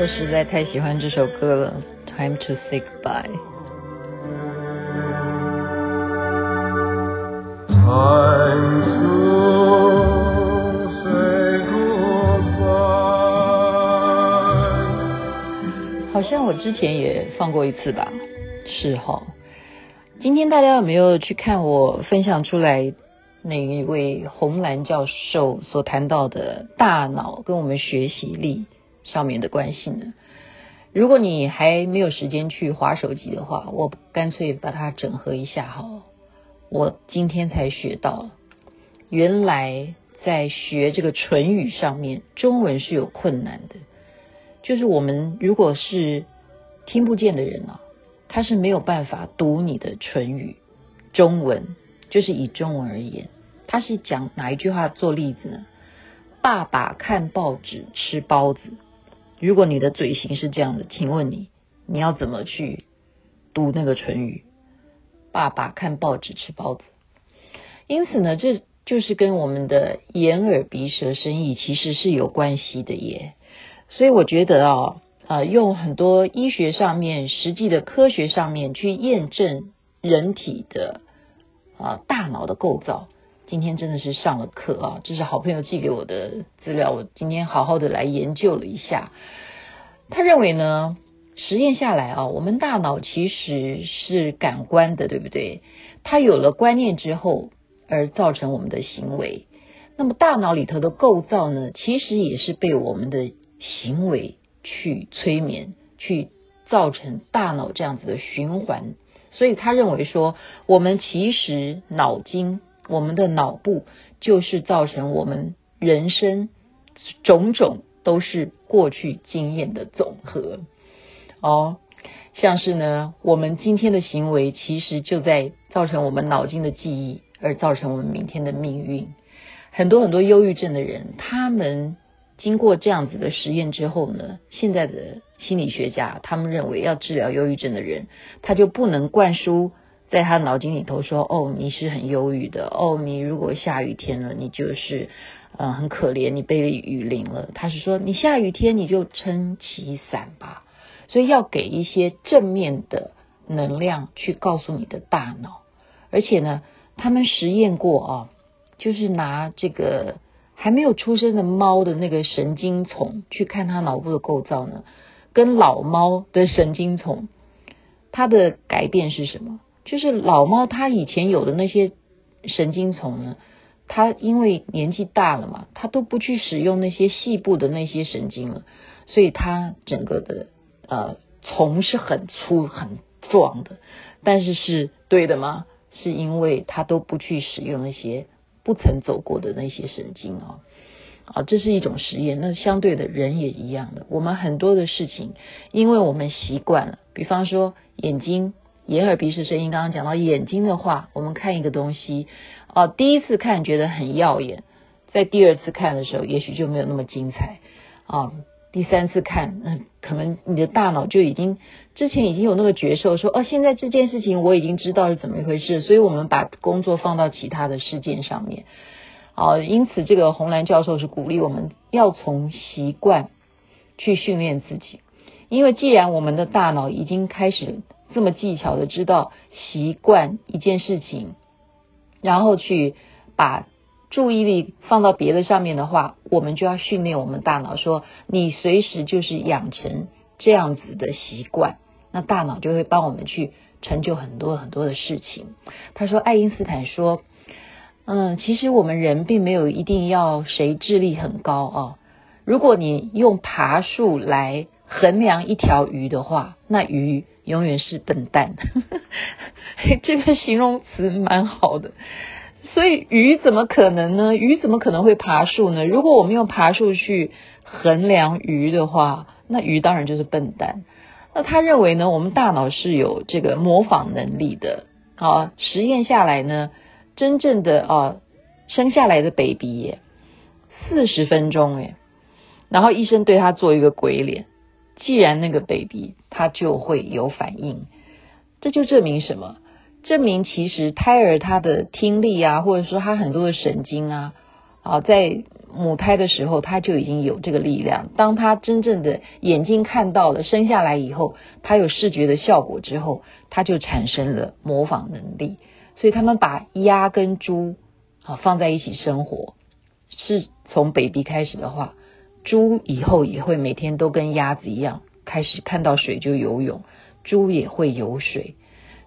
我实在太喜欢这首歌了，Time to say goodbye。Time 像我之前也放过一次吧，是哈。今天大家有没有去看我分享出来那一位红兰教授所谈到的大脑跟我们学习力？上面的关系呢？如果你还没有时间去划手机的话，我干脆把它整合一下哈。我今天才学到，原来在学这个唇语上面，中文是有困难的。就是我们如果是听不见的人啊，他是没有办法读你的唇语。中文就是以中文而言，他是讲哪一句话做例子呢？爸爸看报纸吃包子。如果你的嘴型是这样的，请问你你要怎么去读那个唇语？爸爸看报纸吃包子。因此呢，这就是跟我们的眼耳鼻舌身意其实是有关系的耶。所以我觉得啊，啊，用很多医学上面实际的科学上面去验证人体的啊大脑的构造。今天真的是上了课啊！这是好朋友寄给我的资料，我今天好好的来研究了一下。他认为呢，实验下来啊，我们大脑其实是感官的，对不对？它有了观念之后，而造成我们的行为。那么大脑里头的构造呢，其实也是被我们的行为去催眠，去造成大脑这样子的循环。所以他认为说，我们其实脑筋。我们的脑部就是造成我们人生种种都是过去经验的总和哦，像是呢，我们今天的行为其实就在造成我们脑筋的记忆，而造成我们明天的命运。很多很多忧郁症的人，他们经过这样子的实验之后呢，现在的心理学家他们认为要治疗忧郁症的人，他就不能灌输。在他脑筋里头说：“哦，你是很忧郁的。哦，你如果下雨天了，你就是，呃，很可怜，你被雨淋了。”他是说：“你下雨天你就撑起伞吧。”所以要给一些正面的能量去告诉你的大脑。而且呢，他们实验过啊，就是拿这个还没有出生的猫的那个神经丛去看它脑部的构造呢，跟老猫的神经丛，它的改变是什么？就是老猫，它以前有的那些神经丛呢，它因为年纪大了嘛，它都不去使用那些细部的那些神经了，所以它整个的呃丛是很粗很壮的，但是是对的吗？是因为它都不去使用那些不曾走过的那些神经啊，啊，这是一种实验。那相对的人也一样的，我们很多的事情，因为我们习惯了，比方说眼睛。眼耳鼻舌声音，刚刚讲到眼睛的话，我们看一个东西，啊，第一次看觉得很耀眼，在第二次看的时候，也许就没有那么精彩，啊，第三次看，嗯，可能你的大脑就已经之前已经有那个觉受，说，哦，现在这件事情我已经知道是怎么一回事，所以我们把工作放到其他的事件上面，啊，因此这个红蓝教授是鼓励我们要从习惯去训练自己，因为既然我们的大脑已经开始。这么技巧的知道习惯一件事情，然后去把注意力放到别的上面的话，我们就要训练我们大脑说，你随时就是养成这样子的习惯，那大脑就会帮我们去成就很多很多的事情。他说，爱因斯坦说，嗯，其实我们人并没有一定要谁智力很高啊，如果你用爬树来衡量一条鱼的话，那鱼。永远是笨蛋，这个形容词蛮好的。所以鱼怎么可能呢？鱼怎么可能会爬树呢？如果我们用爬树去衡量鱼的话，那鱼当然就是笨蛋。那他认为呢，我们大脑是有这个模仿能力的。好，实验下来呢，真正的啊生下来的 baby，四十分钟诶，然后医生对他做一个鬼脸，既然那个 baby 他就会有反应，这就证明什么？证明其实胎儿他的听力啊，或者说他很多的神经啊，啊，在母胎的时候他就已经有这个力量。当他真正的眼睛看到了生下来以后，他有视觉的效果之后，他就产生了模仿能力。所以他们把鸭跟猪啊放在一起生活，是从 baby 开始的话，猪以后也会每天都跟鸭子一样，开始看到水就游泳，猪也会游水。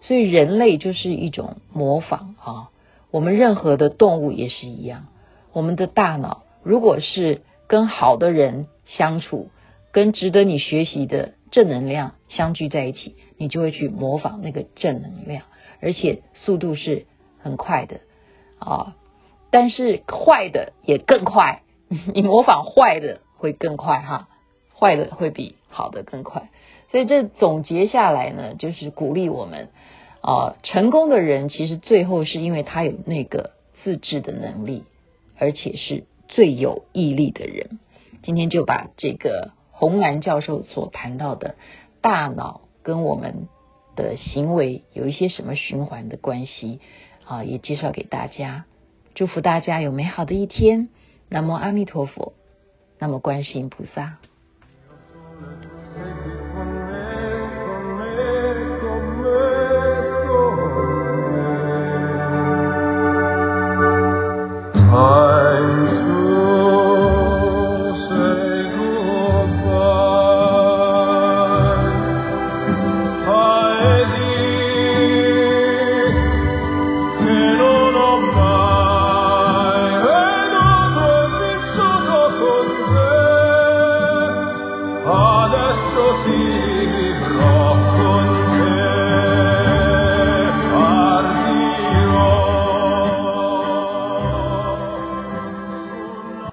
所以人类就是一种模仿啊，我们任何的动物也是一样。我们的大脑如果是跟好的人相处，跟值得你学习的正能量相聚在一起，你就会去模仿那个正能量，而且速度是很快的啊。但是坏的也更快，你模仿坏的会更快哈，坏的会比好的更快。所以这总结下来呢，就是鼓励我们。啊，成功的人其实最后是因为他有那个自制的能力，而且是最有毅力的人。今天就把这个红兰教授所谈到的大脑跟我们的行为有一些什么循环的关系啊，也介绍给大家。祝福大家有美好的一天。南无阿弥陀佛，南无观世音菩萨。